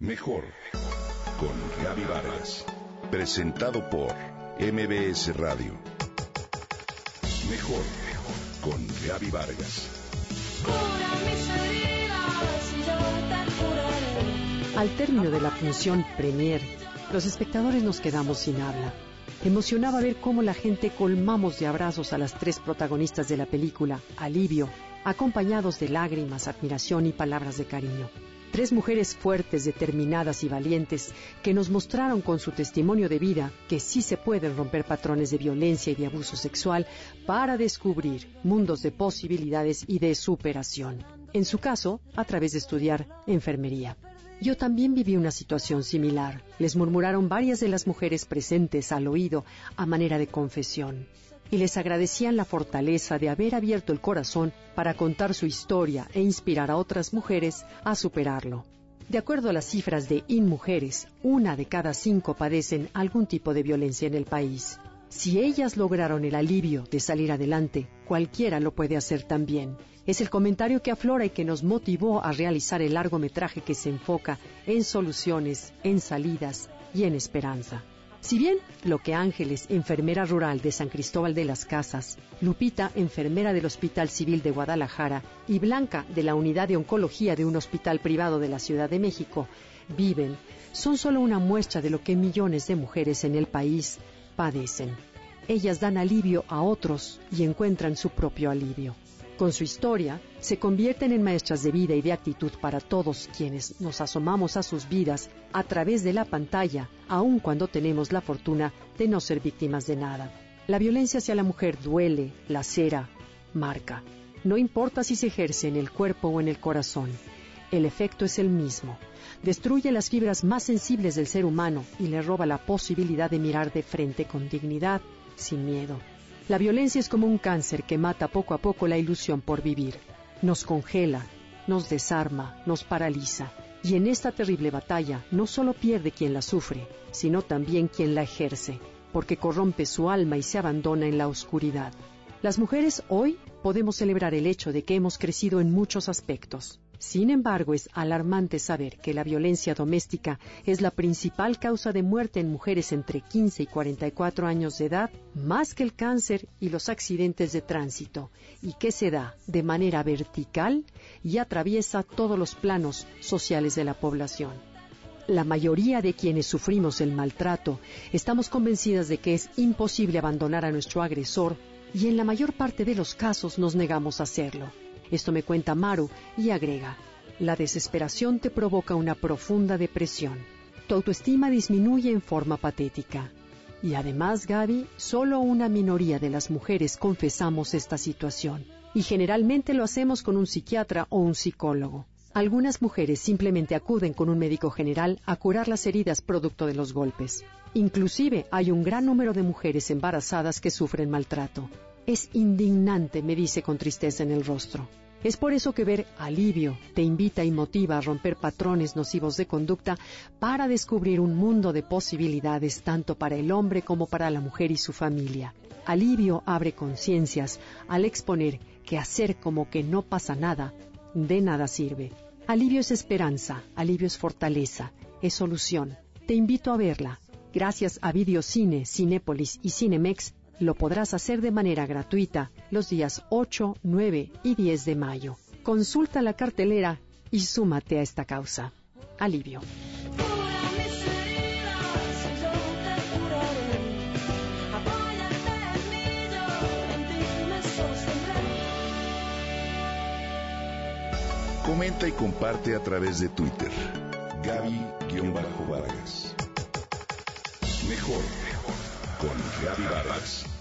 Mejor con Gaby Vargas. Presentado por MBS Radio. Mejor con Gaby Vargas. Al término de la función premier, los espectadores nos quedamos sin habla. Emocionaba ver cómo la gente colmamos de abrazos a las tres protagonistas de la película, Alivio, acompañados de lágrimas, admiración y palabras de cariño. Tres mujeres fuertes, determinadas y valientes que nos mostraron con su testimonio de vida que sí se pueden romper patrones de violencia y de abuso sexual para descubrir mundos de posibilidades y de superación. En su caso, a través de estudiar enfermería. Yo también viví una situación similar. Les murmuraron varias de las mujeres presentes al oído a manera de confesión y les agradecían la fortaleza de haber abierto el corazón para contar su historia e inspirar a otras mujeres a superarlo. De acuerdo a las cifras de InMujeres, una de cada cinco padecen algún tipo de violencia en el país. Si ellas lograron el alivio de salir adelante, cualquiera lo puede hacer también. Es el comentario que aflora y que nos motivó a realizar el largometraje que se enfoca en soluciones, en salidas y en esperanza. Si bien lo que Ángeles, enfermera rural de San Cristóbal de las Casas, Lupita, enfermera del Hospital Civil de Guadalajara, y Blanca, de la unidad de oncología de un hospital privado de la Ciudad de México, viven, son solo una muestra de lo que millones de mujeres en el país padecen. Ellas dan alivio a otros y encuentran su propio alivio. Con su historia, se convierten en maestras de vida y de actitud para todos quienes nos asomamos a sus vidas a través de la pantalla, aun cuando tenemos la fortuna de no ser víctimas de nada. La violencia hacia la mujer duele, lacera, marca. No importa si se ejerce en el cuerpo o en el corazón, el efecto es el mismo. Destruye las fibras más sensibles del ser humano y le roba la posibilidad de mirar de frente con dignidad, sin miedo. La violencia es como un cáncer que mata poco a poco la ilusión por vivir. Nos congela, nos desarma, nos paraliza. Y en esta terrible batalla no solo pierde quien la sufre, sino también quien la ejerce, porque corrompe su alma y se abandona en la oscuridad. Las mujeres hoy podemos celebrar el hecho de que hemos crecido en muchos aspectos. Sin embargo, es alarmante saber que la violencia doméstica es la principal causa de muerte en mujeres entre 15 y 44 años de edad, más que el cáncer y los accidentes de tránsito, y que se da de manera vertical y atraviesa todos los planos sociales de la población. La mayoría de quienes sufrimos el maltrato estamos convencidas de que es imposible abandonar a nuestro agresor y en la mayor parte de los casos nos negamos a hacerlo. Esto me cuenta Maru y agrega, la desesperación te provoca una profunda depresión. Tu autoestima disminuye en forma patética. Y además, Gaby, solo una minoría de las mujeres confesamos esta situación. Y generalmente lo hacemos con un psiquiatra o un psicólogo. Algunas mujeres simplemente acuden con un médico general a curar las heridas producto de los golpes. Inclusive hay un gran número de mujeres embarazadas que sufren maltrato. Es indignante, me dice con tristeza en el rostro. Es por eso que ver alivio te invita y motiva a romper patrones nocivos de conducta para descubrir un mundo de posibilidades tanto para el hombre como para la mujer y su familia. Alivio abre conciencias al exponer que hacer como que no pasa nada, de nada sirve. Alivio es esperanza, alivio es fortaleza, es solución. Te invito a verla. Gracias a Videocine, Cinépolis y Cinemex lo podrás hacer de manera gratuita los días 8, 9 y 10 de mayo. Consulta la cartelera y súmate a esta causa. Alivio. Comenta y comparte a través de Twitter. Gaby-Vargas. Mejor con Gaby Vargas.